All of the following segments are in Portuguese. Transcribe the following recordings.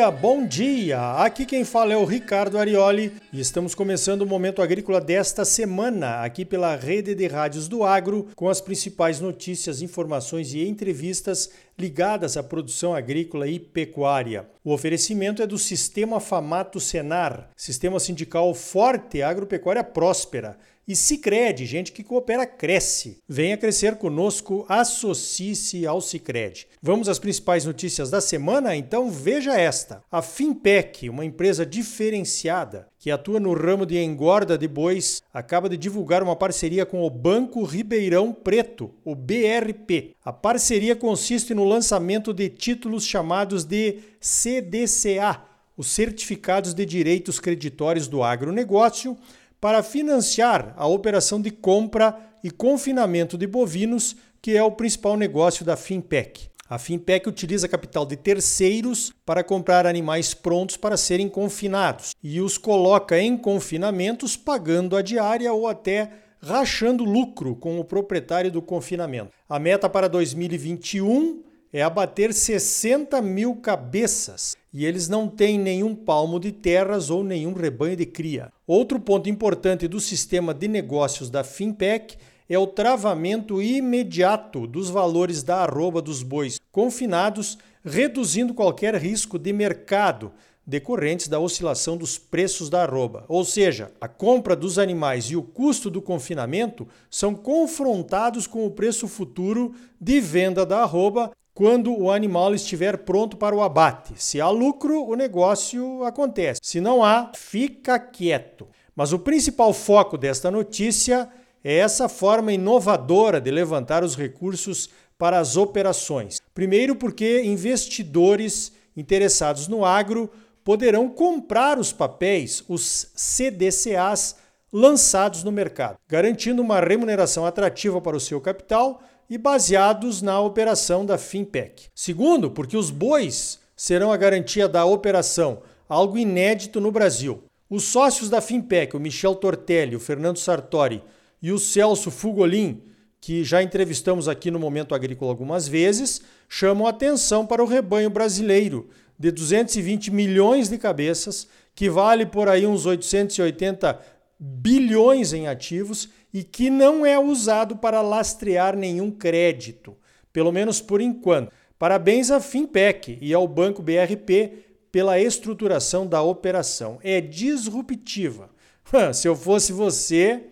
dia, bom dia! Aqui quem fala é o Ricardo Arioli e estamos começando o Momento Agrícola desta semana, aqui pela Rede de Rádios do Agro, com as principais notícias, informações e entrevistas ligadas à produção agrícola e pecuária. O oferecimento é do Sistema Famato Senar, sistema sindical forte, agropecuária próspera e Cicred, gente que coopera cresce. Venha crescer conosco, associe-se ao Cicred. Vamos às principais notícias da semana? Então veja esta. A Finpec, uma empresa diferenciada que atua no ramo de engorda de bois, acaba de divulgar uma parceria com o Banco Ribeirão Preto, o BRP. A parceria consiste no lançamento de títulos chamados de CDCA, os Certificados de Direitos Creditórios do Agronegócio, para financiar a operação de compra e confinamento de bovinos, que é o principal negócio da Finpec. A Finpec utiliza capital de terceiros para comprar animais prontos para serem confinados e os coloca em confinamentos pagando a diária ou até rachando lucro com o proprietário do confinamento. A meta para 2021 é abater 60 mil cabeças e eles não têm nenhum palmo de terras ou nenhum rebanho de cria. Outro ponto importante do sistema de negócios da Finpec é o travamento imediato dos valores da arroba dos bois confinados, reduzindo qualquer risco de mercado decorrentes da oscilação dos preços da arroba. Ou seja, a compra dos animais e o custo do confinamento são confrontados com o preço futuro de venda da arroba quando o animal estiver pronto para o abate. Se há lucro, o negócio acontece. Se não há, fica quieto. Mas o principal foco desta notícia é essa forma inovadora de levantar os recursos para as operações. Primeiro, porque investidores interessados no agro poderão comprar os papéis, os CDCAs, lançados no mercado, garantindo uma remuneração atrativa para o seu capital e baseados na operação da Finpec. Segundo, porque os bois serão a garantia da operação, algo inédito no Brasil. Os sócios da Finpec, o Michel Tortelli, o Fernando Sartori e o Celso Fugolin, que já entrevistamos aqui no Momento Agrícola algumas vezes, chamam atenção para o rebanho brasileiro de 220 milhões de cabeças, que vale por aí uns 880 bilhões em ativos e que não é usado para lastrear nenhum crédito, pelo menos por enquanto. Parabéns à Finpec e ao Banco BRP pela estruturação da operação. É disruptiva. Se eu fosse você,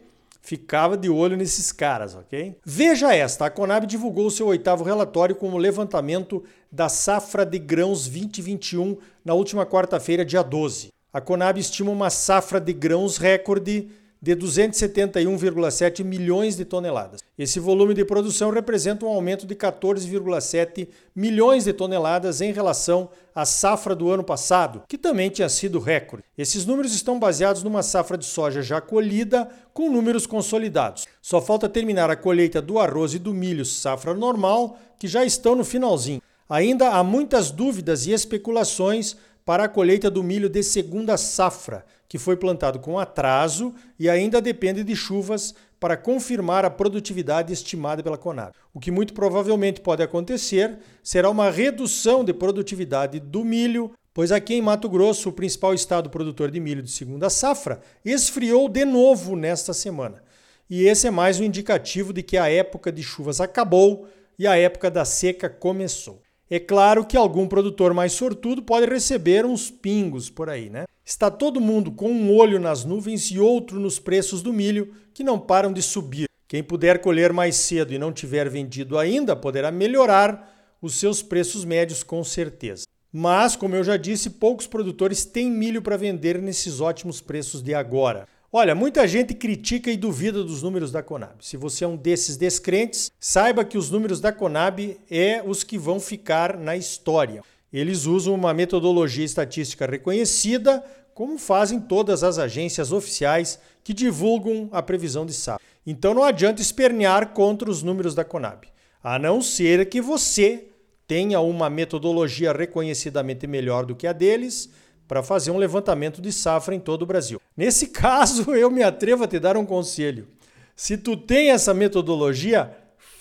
ficava de olho nesses caras, ok? Veja esta: a Conab divulgou seu oitavo relatório com o levantamento da safra de grãos 2021 na última quarta-feira, dia 12. A Conab estima uma safra de grãos recorde de 271,7 milhões de toneladas. Esse volume de produção representa um aumento de 14,7 milhões de toneladas em relação à safra do ano passado, que também tinha sido recorde. Esses números estão baseados numa safra de soja já colhida com números consolidados. Só falta terminar a colheita do arroz e do milho safra normal, que já estão no finalzinho. Ainda há muitas dúvidas e especulações para a colheita do milho de segunda safra, que foi plantado com atraso e ainda depende de chuvas para confirmar a produtividade estimada pela Conab. O que muito provavelmente pode acontecer será uma redução de produtividade do milho, pois aqui em Mato Grosso, o principal estado produtor de milho de segunda safra, esfriou de novo nesta semana. E esse é mais um indicativo de que a época de chuvas acabou e a época da seca começou. É claro que algum produtor mais sortudo pode receber uns pingos por aí, né? Está todo mundo com um olho nas nuvens e outro nos preços do milho, que não param de subir. Quem puder colher mais cedo e não tiver vendido ainda, poderá melhorar os seus preços médios com certeza. Mas, como eu já disse, poucos produtores têm milho para vender nesses ótimos preços de agora. Olha, muita gente critica e duvida dos números da Conab. Se você é um desses descrentes, saiba que os números da Conab é os que vão ficar na história. Eles usam uma metodologia estatística reconhecida, como fazem todas as agências oficiais que divulgam a previsão de safra. Então não adianta espernear contra os números da Conab, a não ser que você tenha uma metodologia reconhecidamente melhor do que a deles para fazer um levantamento de safra em todo o Brasil. Nesse caso, eu me atrevo a te dar um conselho. Se tu tem essa metodologia,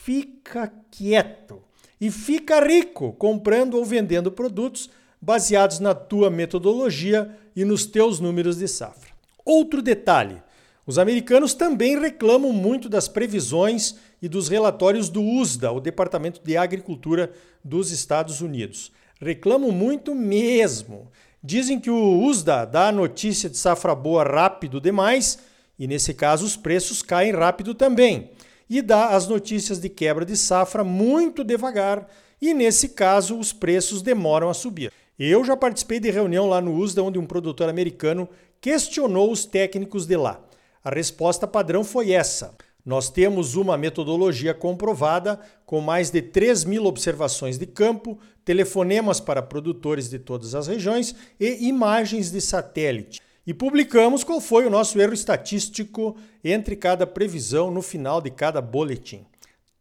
fica quieto e fica rico comprando ou vendendo produtos baseados na tua metodologia e nos teus números de safra. Outro detalhe: os americanos também reclamam muito das previsões e dos relatórios do USDA, o Departamento de Agricultura dos Estados Unidos. Reclamam muito mesmo. Dizem que o USDA dá a notícia de safra boa rápido demais e, nesse caso, os preços caem rápido também. E dá as notícias de quebra de safra muito devagar e, nesse caso, os preços demoram a subir. Eu já participei de reunião lá no USDA onde um produtor americano questionou os técnicos de lá. A resposta padrão foi essa. Nós temos uma metodologia comprovada com mais de 3 mil observações de campo, telefonemas para produtores de todas as regiões e imagens de satélite. E publicamos qual foi o nosso erro estatístico entre cada previsão no final de cada boletim.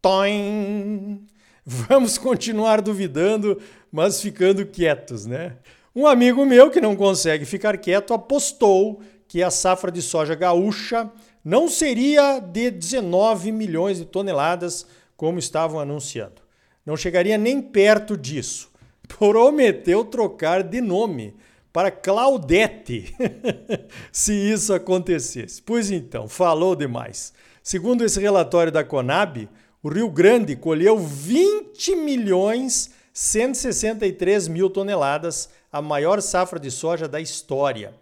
Toim! Vamos continuar duvidando, mas ficando quietos, né? Um amigo meu que não consegue ficar quieto apostou que a safra de soja gaúcha não seria de 19 milhões de toneladas, como estavam anunciando. Não chegaria nem perto disso. Prometeu trocar de nome para Claudete, se isso acontecesse. Pois então, falou demais. Segundo esse relatório da Conab, o Rio Grande colheu 20 milhões 163 mil toneladas, a maior safra de soja da história.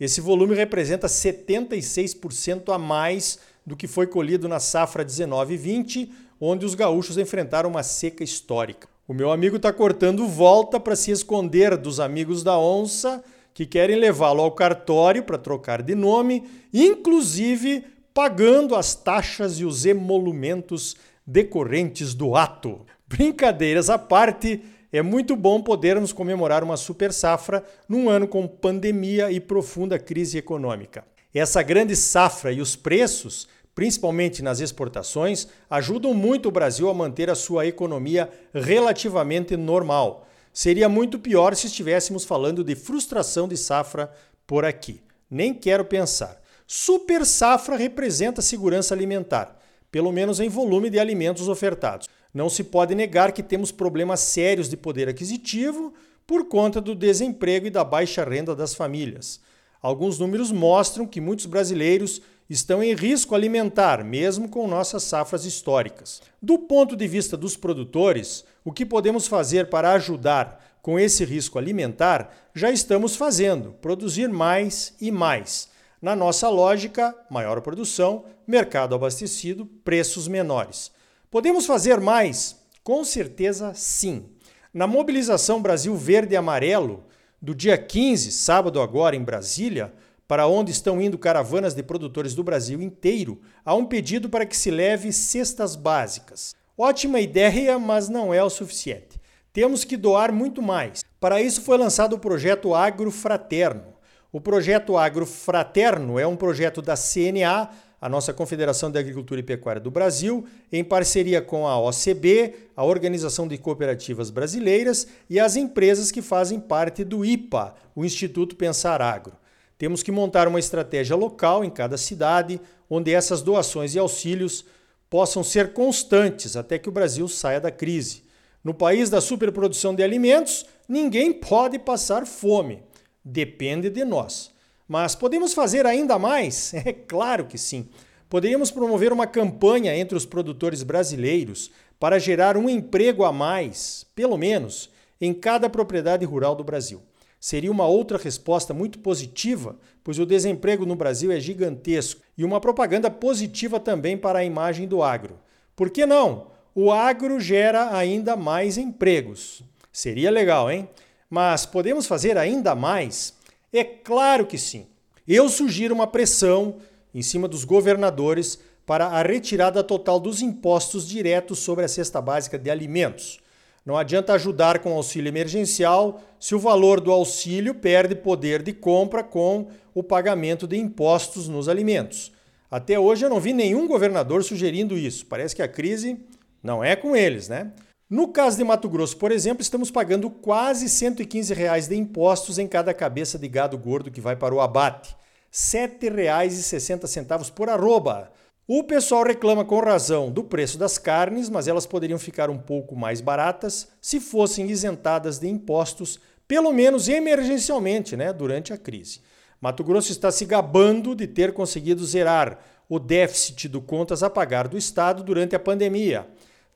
Esse volume representa 76% a mais do que foi colhido na safra 19-20, onde os gaúchos enfrentaram uma seca histórica. O meu amigo está cortando volta para se esconder dos amigos da onça que querem levá-lo ao cartório para trocar de nome, inclusive pagando as taxas e os emolumentos decorrentes do ato. Brincadeiras à parte, é muito bom podermos comemorar uma super safra num ano com pandemia e profunda crise econômica. Essa grande safra e os preços, principalmente nas exportações, ajudam muito o Brasil a manter a sua economia relativamente normal. Seria muito pior se estivéssemos falando de frustração de safra por aqui. Nem quero pensar. Super safra representa segurança alimentar, pelo menos em volume de alimentos ofertados. Não se pode negar que temos problemas sérios de poder aquisitivo por conta do desemprego e da baixa renda das famílias. Alguns números mostram que muitos brasileiros estão em risco alimentar, mesmo com nossas safras históricas. Do ponto de vista dos produtores, o que podemos fazer para ajudar com esse risco alimentar, já estamos fazendo: produzir mais e mais. Na nossa lógica, maior produção, mercado abastecido, preços menores. Podemos fazer mais? Com certeza sim. Na mobilização Brasil Verde e Amarelo, do dia 15, sábado agora, em Brasília, para onde estão indo caravanas de produtores do Brasil inteiro, há um pedido para que se leve cestas básicas. Ótima ideia, mas não é o suficiente. Temos que doar muito mais. Para isso foi lançado o projeto Agro Fraterno. O projeto Agro Fraterno é um projeto da CNA a nossa Confederação de Agricultura e Pecuária do Brasil, em parceria com a OCB, a Organização de Cooperativas Brasileiras e as empresas que fazem parte do IPA, o Instituto Pensar Agro. Temos que montar uma estratégia local em cada cidade, onde essas doações e auxílios possam ser constantes até que o Brasil saia da crise. No país da superprodução de alimentos, ninguém pode passar fome. Depende de nós. Mas podemos fazer ainda mais? É claro que sim. Poderíamos promover uma campanha entre os produtores brasileiros para gerar um emprego a mais, pelo menos, em cada propriedade rural do Brasil. Seria uma outra resposta muito positiva, pois o desemprego no Brasil é gigantesco e uma propaganda positiva também para a imagem do agro. Por que não? O agro gera ainda mais empregos. Seria legal, hein? Mas podemos fazer ainda mais? É claro que sim. Eu sugiro uma pressão em cima dos governadores para a retirada total dos impostos diretos sobre a cesta básica de alimentos. Não adianta ajudar com auxílio emergencial se o valor do auxílio perde poder de compra com o pagamento de impostos nos alimentos. Até hoje eu não vi nenhum governador sugerindo isso. Parece que a crise não é com eles, né? No caso de Mato Grosso, por exemplo, estamos pagando quase 115 reais de impostos em cada cabeça de gado gordo que vai para o abate. R$ 7,60 por arroba. O pessoal reclama com razão do preço das carnes, mas elas poderiam ficar um pouco mais baratas se fossem isentadas de impostos, pelo menos emergencialmente, né, durante a crise. Mato Grosso está se gabando de ter conseguido zerar o déficit do contas a pagar do Estado durante a pandemia.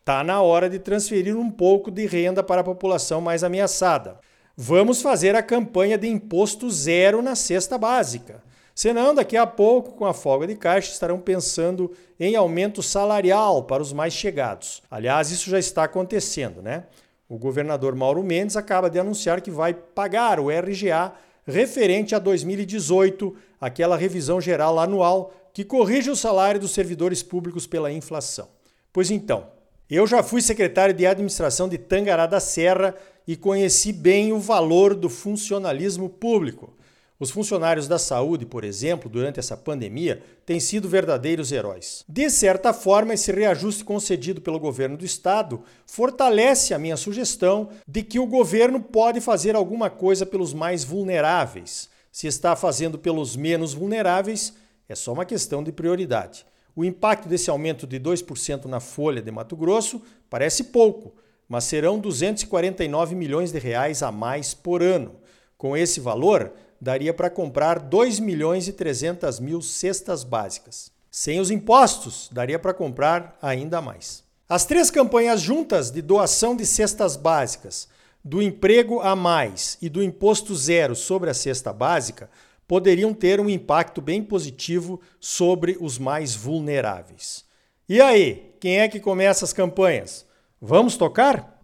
Está na hora de transferir um pouco de renda para a população mais ameaçada. Vamos fazer a campanha de imposto zero na cesta básica. Senão, daqui a pouco, com a folga de caixa, estarão pensando em aumento salarial para os mais chegados. Aliás, isso já está acontecendo, né? O governador Mauro Mendes acaba de anunciar que vai pagar o RGA referente a 2018, aquela revisão geral anual que corrige o salário dos servidores públicos pela inflação. Pois então, eu já fui secretário de administração de Tangará da Serra e conheci bem o valor do funcionalismo público. Os funcionários da saúde, por exemplo, durante essa pandemia, têm sido verdadeiros heróis. De certa forma, esse reajuste concedido pelo governo do estado fortalece a minha sugestão de que o governo pode fazer alguma coisa pelos mais vulneráveis. Se está fazendo pelos menos vulneráveis, é só uma questão de prioridade. O impacto desse aumento de 2% na folha de Mato Grosso parece pouco, mas serão 249 milhões de reais a mais por ano. Com esse valor, daria para comprar 2 milhões e 300 mil cestas básicas. Sem os impostos, daria para comprar ainda mais. As três campanhas juntas de doação de cestas básicas, do emprego a mais e do imposto zero sobre a cesta básica poderiam ter um impacto bem positivo sobre os mais vulneráveis. E aí, quem é que começa as campanhas? Vamos tocar?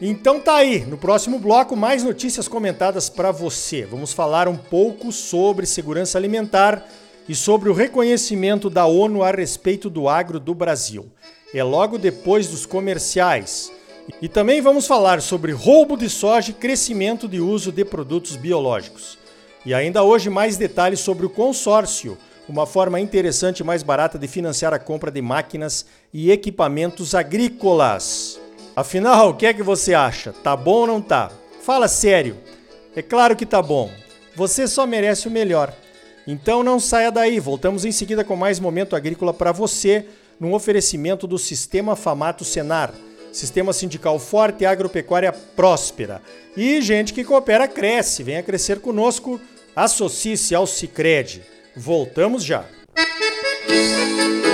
Então tá aí, no próximo bloco mais notícias comentadas para você. Vamos falar um pouco sobre segurança alimentar e sobre o reconhecimento da ONU a respeito do agro do Brasil. É logo depois dos comerciais. E também vamos falar sobre roubo de soja e crescimento de uso de produtos biológicos. E ainda hoje mais detalhes sobre o consórcio, uma forma interessante e mais barata de financiar a compra de máquinas e equipamentos agrícolas. Afinal, o que é que você acha? Tá bom ou não tá? Fala sério. É claro que tá bom. Você só merece o melhor. Então não saia daí. Voltamos em seguida com mais momento agrícola para você, num oferecimento do Sistema Famato Senar. Sistema sindical forte agropecuária próspera. E gente que coopera cresce. Venha crescer conosco. Associe-se ao Cicred. Voltamos já. Música